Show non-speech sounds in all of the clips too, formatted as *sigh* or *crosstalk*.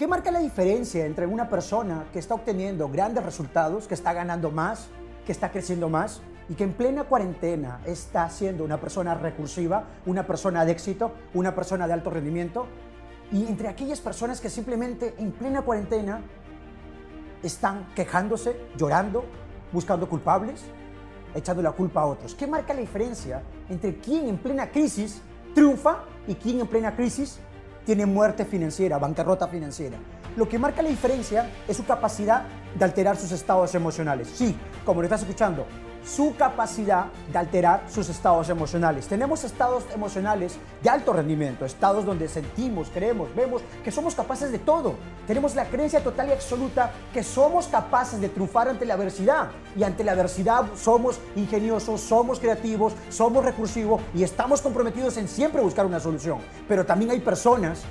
¿Qué marca la diferencia entre una persona que está obteniendo grandes resultados, que está ganando más, que está creciendo más y que en plena cuarentena está siendo una persona recursiva, una persona de éxito, una persona de alto rendimiento? Y entre aquellas personas que simplemente en plena cuarentena están quejándose, llorando, buscando culpables, echando la culpa a otros. ¿Qué marca la diferencia entre quien en plena crisis triunfa y quien en plena crisis tiene muerte financiera, bancarrota financiera. Lo que marca la diferencia es su capacidad de alterar sus estados emocionales. Sí, como lo estás escuchando, su capacidad de alterar sus estados emocionales. Tenemos estados emocionales de alto rendimiento, estados donde sentimos, creemos, vemos que somos capaces de todo. Tenemos la creencia total y absoluta que somos capaces de triunfar ante la adversidad. Y ante la adversidad somos ingeniosos, somos creativos, somos recursivos y estamos comprometidos en siempre buscar una solución. Pero también hay personas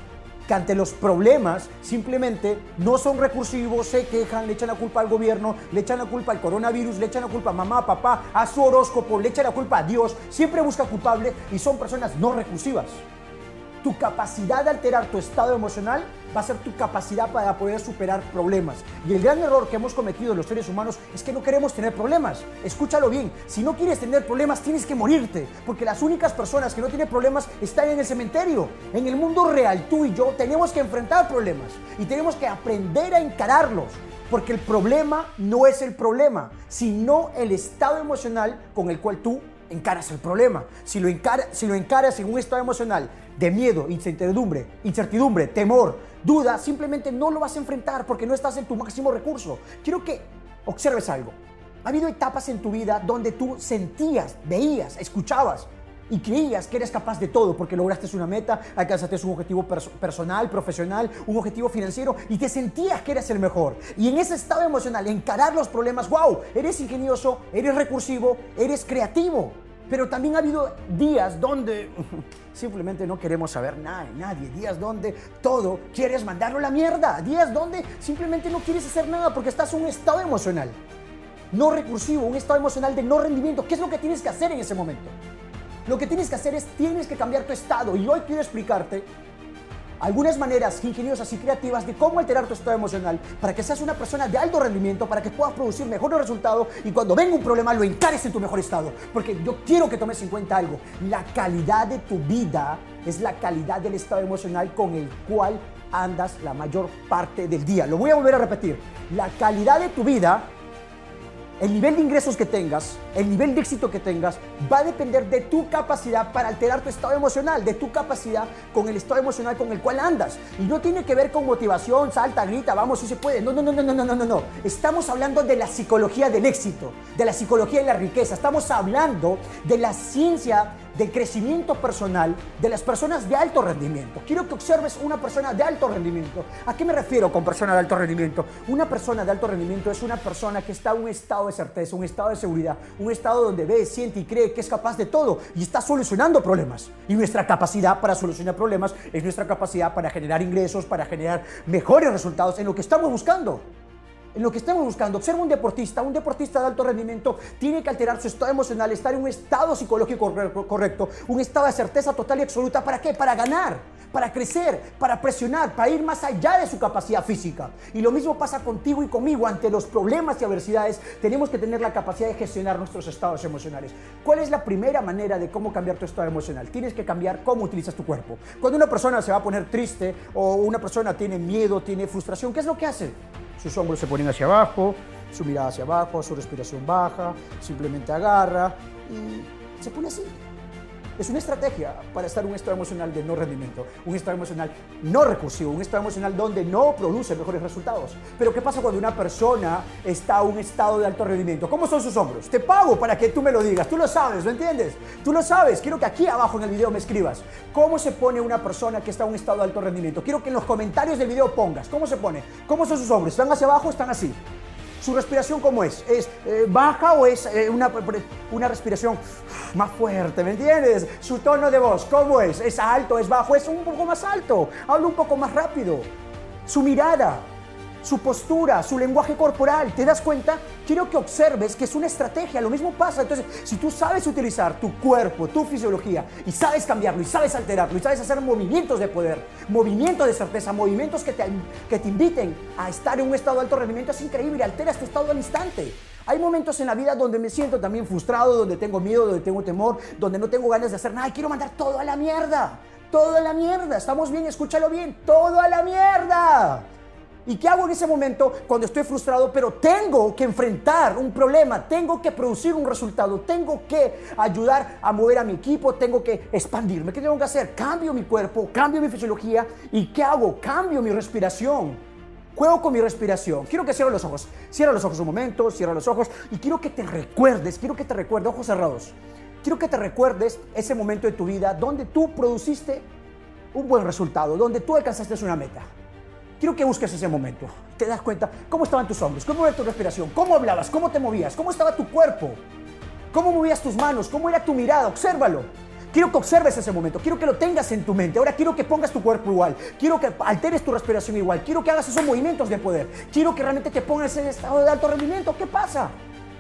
que ante los problemas simplemente no son recursivos, se quejan, le echan la culpa al gobierno, le echan la culpa al coronavirus, le echan la culpa a mamá, papá, a su horóscopo, le echan la culpa a Dios, siempre busca culpable y son personas no recursivas. Tu capacidad de alterar tu estado emocional va a ser tu capacidad para poder superar problemas. Y el gran error que hemos cometido los seres humanos es que no queremos tener problemas. Escúchalo bien, si no quieres tener problemas tienes que morirte, porque las únicas personas que no tienen problemas están en el cementerio. En el mundo real, tú y yo tenemos que enfrentar problemas y tenemos que aprender a encararlos. Porque el problema no es el problema, sino el estado emocional con el cual tú encaras el problema. Si lo, si lo encaras en un estado emocional de miedo, incertidumbre, incertidumbre, temor, duda, simplemente no lo vas a enfrentar porque no estás en tu máximo recurso. Quiero que observes algo. Ha habido etapas en tu vida donde tú sentías, veías, escuchabas y creías que eres capaz de todo porque lograste una meta, alcanzaste un objetivo personal, profesional, un objetivo financiero y te sentías que eres el mejor. Y en ese estado emocional, encarar los problemas, wow, eres ingenioso, eres recursivo, eres creativo. Pero también ha habido días donde *laughs* simplemente no queremos saber nada de nadie, días donde todo quieres mandarlo a la mierda, días donde simplemente no quieres hacer nada porque estás en un estado emocional no recursivo, un estado emocional de no rendimiento. ¿Qué es lo que tienes que hacer en ese momento? Lo que tienes que hacer es, tienes que cambiar tu estado. Y hoy quiero explicarte algunas maneras ingeniosas y creativas de cómo alterar tu estado emocional para que seas una persona de alto rendimiento, para que puedas producir mejores resultados y cuando venga un problema lo encares en tu mejor estado. Porque yo quiero que tomes en cuenta algo. La calidad de tu vida es la calidad del estado emocional con el cual andas la mayor parte del día. Lo voy a volver a repetir. La calidad de tu vida el nivel de ingresos que tengas, el nivel de éxito que tengas, va a depender de tu capacidad para alterar tu estado emocional, de tu capacidad con el estado emocional con el cual andas. Y no tiene que ver con motivación, salta, grita, vamos, si se puede. No, no, no, no, no, no, no, no. Estamos hablando de la psicología del éxito, de la psicología de la riqueza. Estamos hablando de la ciencia del crecimiento personal de las personas de alto rendimiento. Quiero que observes una persona de alto rendimiento. ¿A qué me refiero con persona de alto rendimiento? Una persona de alto rendimiento es una persona que está en un estado de certeza, un estado de seguridad, un estado donde ve, siente y cree que es capaz de todo y está solucionando problemas. Y nuestra capacidad para solucionar problemas es nuestra capacidad para generar ingresos, para generar mejores resultados en lo que estamos buscando en lo que estamos buscando. Observa un deportista, un deportista de alto rendimiento tiene que alterar su estado emocional, estar en un estado psicológico correcto, un estado de certeza total y absoluta. ¿Para qué? Para ganar, para crecer, para presionar, para ir más allá de su capacidad física. Y lo mismo pasa contigo y conmigo. Ante los problemas y adversidades tenemos que tener la capacidad de gestionar nuestros estados emocionales. ¿Cuál es la primera manera de cómo cambiar tu estado emocional? Tienes que cambiar cómo utilizas tu cuerpo. Cuando una persona se va a poner triste o una persona tiene miedo, tiene frustración, ¿qué es lo que hace? Sus hombros se ponen hacia abajo, su mirada hacia abajo, su respiración baja, simplemente agarra y se pone así. Es una estrategia para estar un estado emocional de no rendimiento, un estado emocional no recursivo, un estado emocional donde no produce mejores resultados. Pero ¿qué pasa cuando una persona está en un estado de alto rendimiento? ¿Cómo son sus hombros? Te pago para que tú me lo digas, tú lo sabes, ¿lo entiendes? Tú lo sabes, quiero que aquí abajo en el video me escribas cómo se pone una persona que está en un estado de alto rendimiento. Quiero que en los comentarios del video pongas cómo se pone, cómo son sus hombros, ¿están hacia abajo o están así? ¿Su respiración cómo es? ¿Es eh, baja o es eh, una, una respiración más fuerte? ¿Me entiendes? Su tono de voz, ¿cómo es? ¿Es alto? ¿Es bajo? ¿Es un poco más alto? Habla un poco más rápido. Su mirada. Su postura, su lenguaje corporal. ¿Te das cuenta? Quiero que observes que es una estrategia. Lo mismo pasa. Entonces, si tú sabes utilizar tu cuerpo, tu fisiología, y sabes cambiarlo, y sabes alterarlo, y sabes hacer movimientos de poder, movimientos de certeza, movimientos que te, que te inviten a estar en un estado de alto rendimiento, es increíble. Alteras tu estado al instante. Hay momentos en la vida donde me siento también frustrado, donde tengo miedo, donde tengo temor, donde no tengo ganas de hacer nada y quiero mandar todo a la mierda. Todo a la mierda. ¿Estamos bien? Escúchalo bien. Todo a la mierda. ¿Y qué hago en ese momento cuando estoy frustrado? Pero tengo que enfrentar un problema, tengo que producir un resultado, tengo que ayudar a mover a mi equipo, tengo que expandirme. ¿Qué tengo que hacer? Cambio mi cuerpo, cambio mi fisiología y ¿qué hago? Cambio mi respiración. Juego con mi respiración. Quiero que cierres los ojos. Cierra los ojos un momento, cierra los ojos y quiero que te recuerdes, quiero que te recuerdes, ojos cerrados. Quiero que te recuerdes ese momento de tu vida donde tú produciste un buen resultado, donde tú alcanzaste una meta. Quiero que busques ese momento. Te das cuenta cómo estaban tus hombros, cómo era tu respiración, cómo hablabas, cómo te movías, cómo estaba tu cuerpo, cómo movías tus manos, cómo era tu mirada. Obsérvalo. Quiero que observes ese momento, quiero que lo tengas en tu mente. Ahora quiero que pongas tu cuerpo igual, quiero que alteres tu respiración igual, quiero que hagas esos movimientos de poder, quiero que realmente te pongas en estado de alto rendimiento. ¿Qué pasa?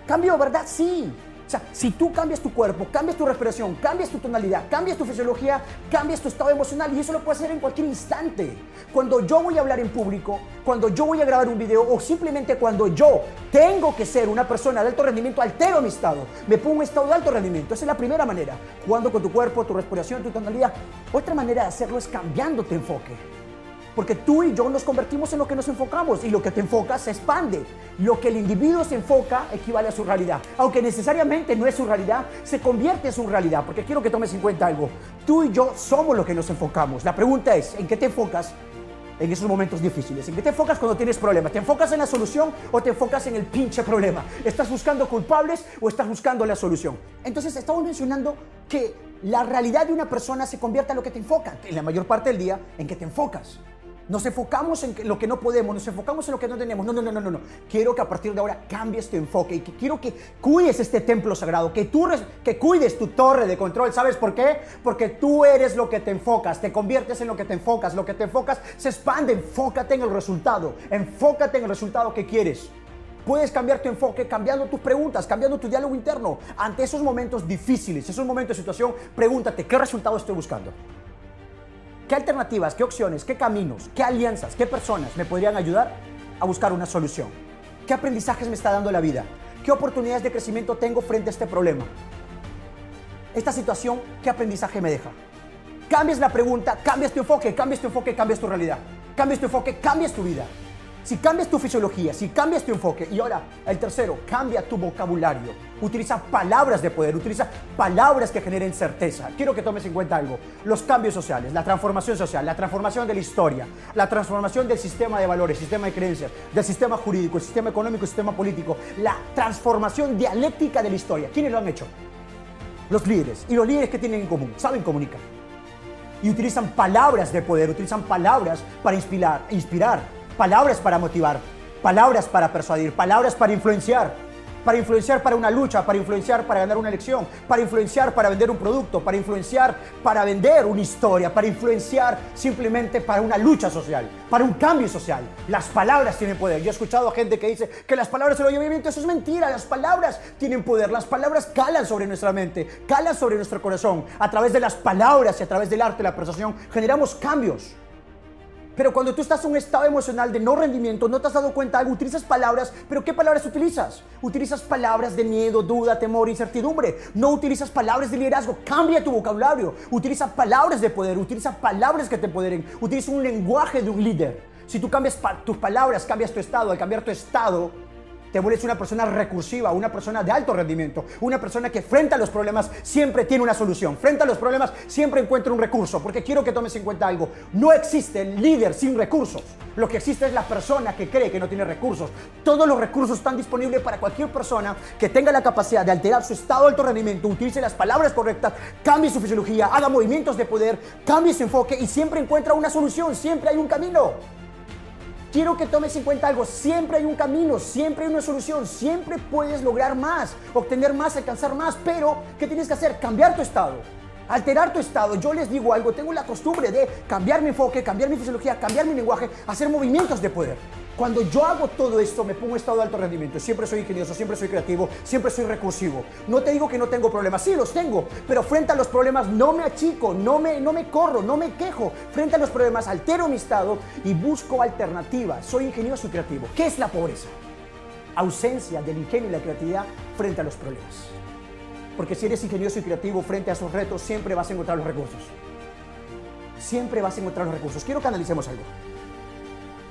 ¿Cambio, verdad? Sí. O sea, si tú cambias tu cuerpo, cambias tu respiración, cambias tu tonalidad, cambias tu fisiología, cambias tu estado emocional y eso lo puedes hacer en cualquier instante. Cuando yo voy a hablar en público, cuando yo voy a grabar un video o simplemente cuando yo tengo que ser una persona de alto rendimiento, altero mi estado, me pongo en estado de alto rendimiento. Esa es la primera manera, jugando con tu cuerpo, tu respiración, tu tonalidad. Otra manera de hacerlo es cambiando tu enfoque. Porque tú y yo nos convertimos en lo que nos enfocamos y lo que te enfocas se expande. Lo que el individuo se enfoca equivale a su realidad. Aunque necesariamente no es su realidad, se convierte en su realidad. Porque quiero que tomes en cuenta algo. Tú y yo somos lo que nos enfocamos. La pregunta es, ¿en qué te enfocas? en esos momentos difíciles? ¿En qué te enfocas cuando tienes problemas? ¿Te enfocas en la solución o te enfocas en el pinche problema? ¿Estás buscando culpables o estás buscando la solución? Entonces estamos mencionando que la realidad de una persona se convierte en lo que te enfoca, en la mayor parte del día, en qué te enfocas. Nos enfocamos en lo que no podemos, nos enfocamos en lo que no tenemos. No, no, no, no, no. Quiero que a partir de ahora cambies tu enfoque y que quiero que cuides este templo sagrado, que tú que cuides tu torre de control. ¿Sabes por qué? Porque tú eres lo que te enfocas, te conviertes en lo que te enfocas. Lo que te enfocas se expande. Enfócate en el resultado. Enfócate en el resultado que quieres. Puedes cambiar tu enfoque cambiando tus preguntas, cambiando tu diálogo interno. Ante esos momentos difíciles, esos momentos de situación, pregúntate, ¿qué resultado estoy buscando? ¿Qué alternativas, qué opciones, qué caminos, qué alianzas, qué personas me podrían ayudar a buscar una solución? ¿Qué aprendizajes me está dando la vida? ¿Qué oportunidades de crecimiento tengo frente a este problema? Esta situación, ¿qué aprendizaje me deja? Cambias la pregunta, cambias tu enfoque, cambias tu enfoque, cambias tu realidad. Cambias tu enfoque, cambias tu vida. Si cambias tu fisiología, si cambias tu enfoque, y ahora el tercero, cambia tu vocabulario. Utiliza palabras de poder, utiliza palabras que generen certeza. Quiero que tomes en cuenta algo. Los cambios sociales, la transformación social, la transformación de la historia, la transformación del sistema de valores, sistema de creencias, del sistema jurídico, el sistema económico, el sistema político, la transformación dialéctica de la historia. ¿Quiénes lo han hecho? Los líderes. Y los líderes que tienen en común, saben comunicar. Y utilizan palabras de poder, utilizan palabras para inspirar, inspirar palabras para motivar, palabras para persuadir, palabras para influenciar, para influenciar para una lucha, para influenciar para ganar una elección, para influenciar para vender un producto, para influenciar para vender una historia, para influenciar simplemente para una lucha social, para un cambio social. Las palabras tienen poder. Yo he escuchado a gente que dice que las palabras llevan viento, eso es mentira, las palabras tienen poder, las palabras calan sobre nuestra mente, calan sobre nuestro corazón. A través de las palabras y a través del arte, la persuasión, generamos cambios. Pero cuando tú estás en un estado emocional de no rendimiento, no te has dado cuenta algo, utilizas palabras, pero ¿qué palabras utilizas? Utilizas palabras de miedo, duda, temor, incertidumbre. No utilizas palabras de liderazgo. Cambia tu vocabulario. Utiliza palabras de poder, utiliza palabras que te empoderen. Utiliza un lenguaje de un líder. Si tú cambias tus palabras, cambias tu estado. Al cambiar tu estado, te vuelves una persona recursiva, una persona de alto rendimiento, una persona que frente a los problemas siempre tiene una solución, frente a los problemas siempre encuentra un recurso, porque quiero que tomes en cuenta algo, no existe el líder sin recursos, lo que existe es la persona que cree que no tiene recursos, todos los recursos están disponibles para cualquier persona que tenga la capacidad de alterar su estado de alto rendimiento, utilice las palabras correctas, cambie su fisiología, haga movimientos de poder, cambie su enfoque y siempre encuentra una solución, siempre hay un camino. Quiero que tomes en cuenta algo, siempre hay un camino, siempre hay una solución, siempre puedes lograr más, obtener más, alcanzar más, pero ¿qué tienes que hacer? Cambiar tu estado. Alterar tu estado, yo les digo algo, tengo la costumbre de cambiar mi enfoque, cambiar mi fisiología, cambiar mi lenguaje, hacer movimientos de poder. Cuando yo hago todo esto, me pongo en estado de alto rendimiento. Siempre soy ingenioso, siempre soy creativo, siempre soy recursivo. No te digo que no tengo problemas, sí los tengo, pero frente a los problemas no me achico, no me, no me corro, no me quejo. Frente a los problemas altero mi estado y busco alternativas. Soy ingenioso y creativo. ¿Qué es la pobreza? Ausencia del ingenio y la creatividad frente a los problemas. Porque si eres ingenioso y creativo frente a esos retos, siempre vas a encontrar los recursos. Siempre vas a encontrar los recursos. Quiero que analicemos algo.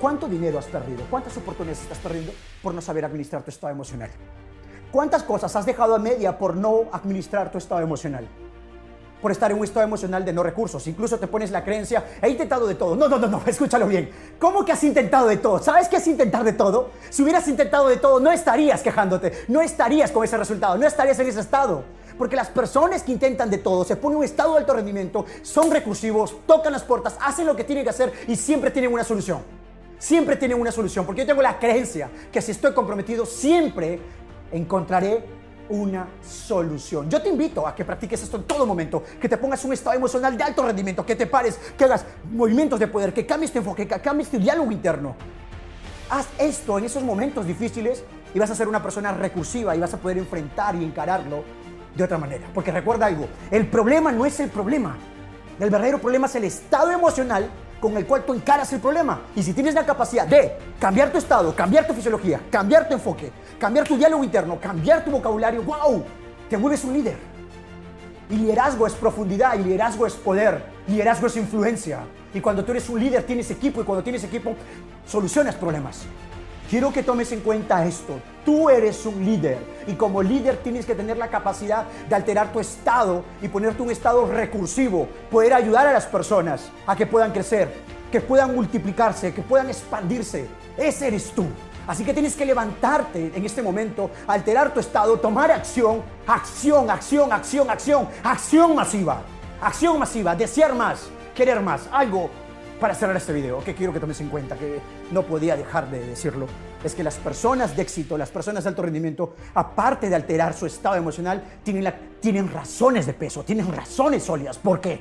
¿Cuánto dinero has perdido? ¿Cuántas oportunidades estás perdiendo por no saber administrar tu estado emocional? ¿Cuántas cosas has dejado a media por no administrar tu estado emocional? Por estar en un estado emocional de no recursos. Incluso te pones la creencia, he intentado de todo. No, no, no, no, escúchalo bien. ¿Cómo que has intentado de todo? ¿Sabes qué es intentar de todo? Si hubieras intentado de todo, no estarías quejándote, no estarías con ese resultado, no estarías en ese estado. Porque las personas que intentan de todo, se ponen en un estado de alto rendimiento, son recursivos, tocan las puertas, hacen lo que tienen que hacer y siempre tienen una solución siempre tienen una solución, porque yo tengo la creencia que si estoy comprometido, siempre encontraré una solución. Yo te invito a que practiques esto en todo momento, que te pongas un estado emocional de alto rendimiento, que te pares, que hagas movimientos de poder, que cambies tu enfoque, que cambies tu diálogo interno. Haz esto en esos momentos difíciles y vas a ser una persona recursiva y vas a poder enfrentar y encararlo de otra manera. Porque recuerda algo, el problema no es el problema. El verdadero problema es el estado emocional con el cual tú encaras el problema. Y si tienes la capacidad de cambiar tu estado, cambiar tu fisiología, cambiar tu enfoque, cambiar tu diálogo interno, cambiar tu vocabulario, ¡wow! Te vuelves un líder. Y liderazgo es profundidad, y liderazgo es poder, liderazgo es influencia. Y cuando tú eres un líder tienes equipo, y cuando tienes equipo solucionas problemas. Quiero que tomes en cuenta esto. Tú eres un líder y como líder tienes que tener la capacidad de alterar tu estado y ponerte un estado recursivo, poder ayudar a las personas a que puedan crecer, que puedan multiplicarse, que puedan expandirse. Ese eres tú. Así que tienes que levantarte en este momento, alterar tu estado, tomar acción, acción, acción, acción, acción, acción masiva, acción masiva, desear más, querer más, algo para cerrar este video, que quiero que tomes en cuenta, que no podía dejar de decirlo, es que las personas de éxito, las personas de alto rendimiento, aparte de alterar su estado emocional, tienen, tienen razones de peso, tienen razones sólidas. ¿Por qué?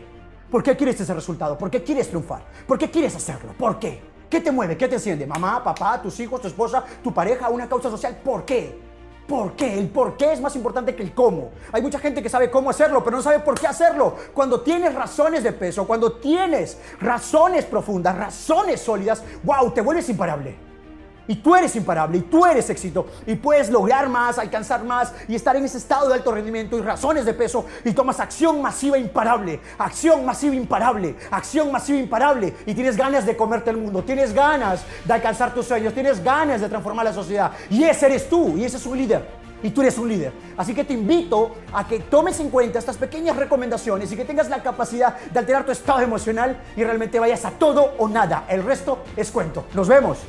¿Por qué quieres ese resultado? ¿Por qué quieres triunfar? ¿Por qué quieres hacerlo? ¿Por qué? ¿Qué te mueve? ¿Qué te enciende? ¿Mamá, papá, tus hijos, tu esposa, tu pareja, una causa social? ¿Por qué? ¿Por qué? El por qué es más importante que el cómo. Hay mucha gente que sabe cómo hacerlo, pero no sabe por qué hacerlo. Cuando tienes razones de peso, cuando tienes razones profundas, razones sólidas, wow, te vuelves imparable. Y tú eres imparable, y tú eres éxito, y puedes lograr más, alcanzar más, y estar en ese estado de alto rendimiento y razones de peso, y tomas acción masiva imparable, acción masiva imparable, acción masiva imparable, y tienes ganas de comerte el mundo, tienes ganas de alcanzar tus sueños, tienes ganas de transformar la sociedad, y ese eres tú, y ese es un líder. Y tú eres un líder. Así que te invito a que tomes en cuenta estas pequeñas recomendaciones y que tengas la capacidad de alterar tu estado emocional y realmente vayas a todo o nada. El resto es cuento. Nos vemos.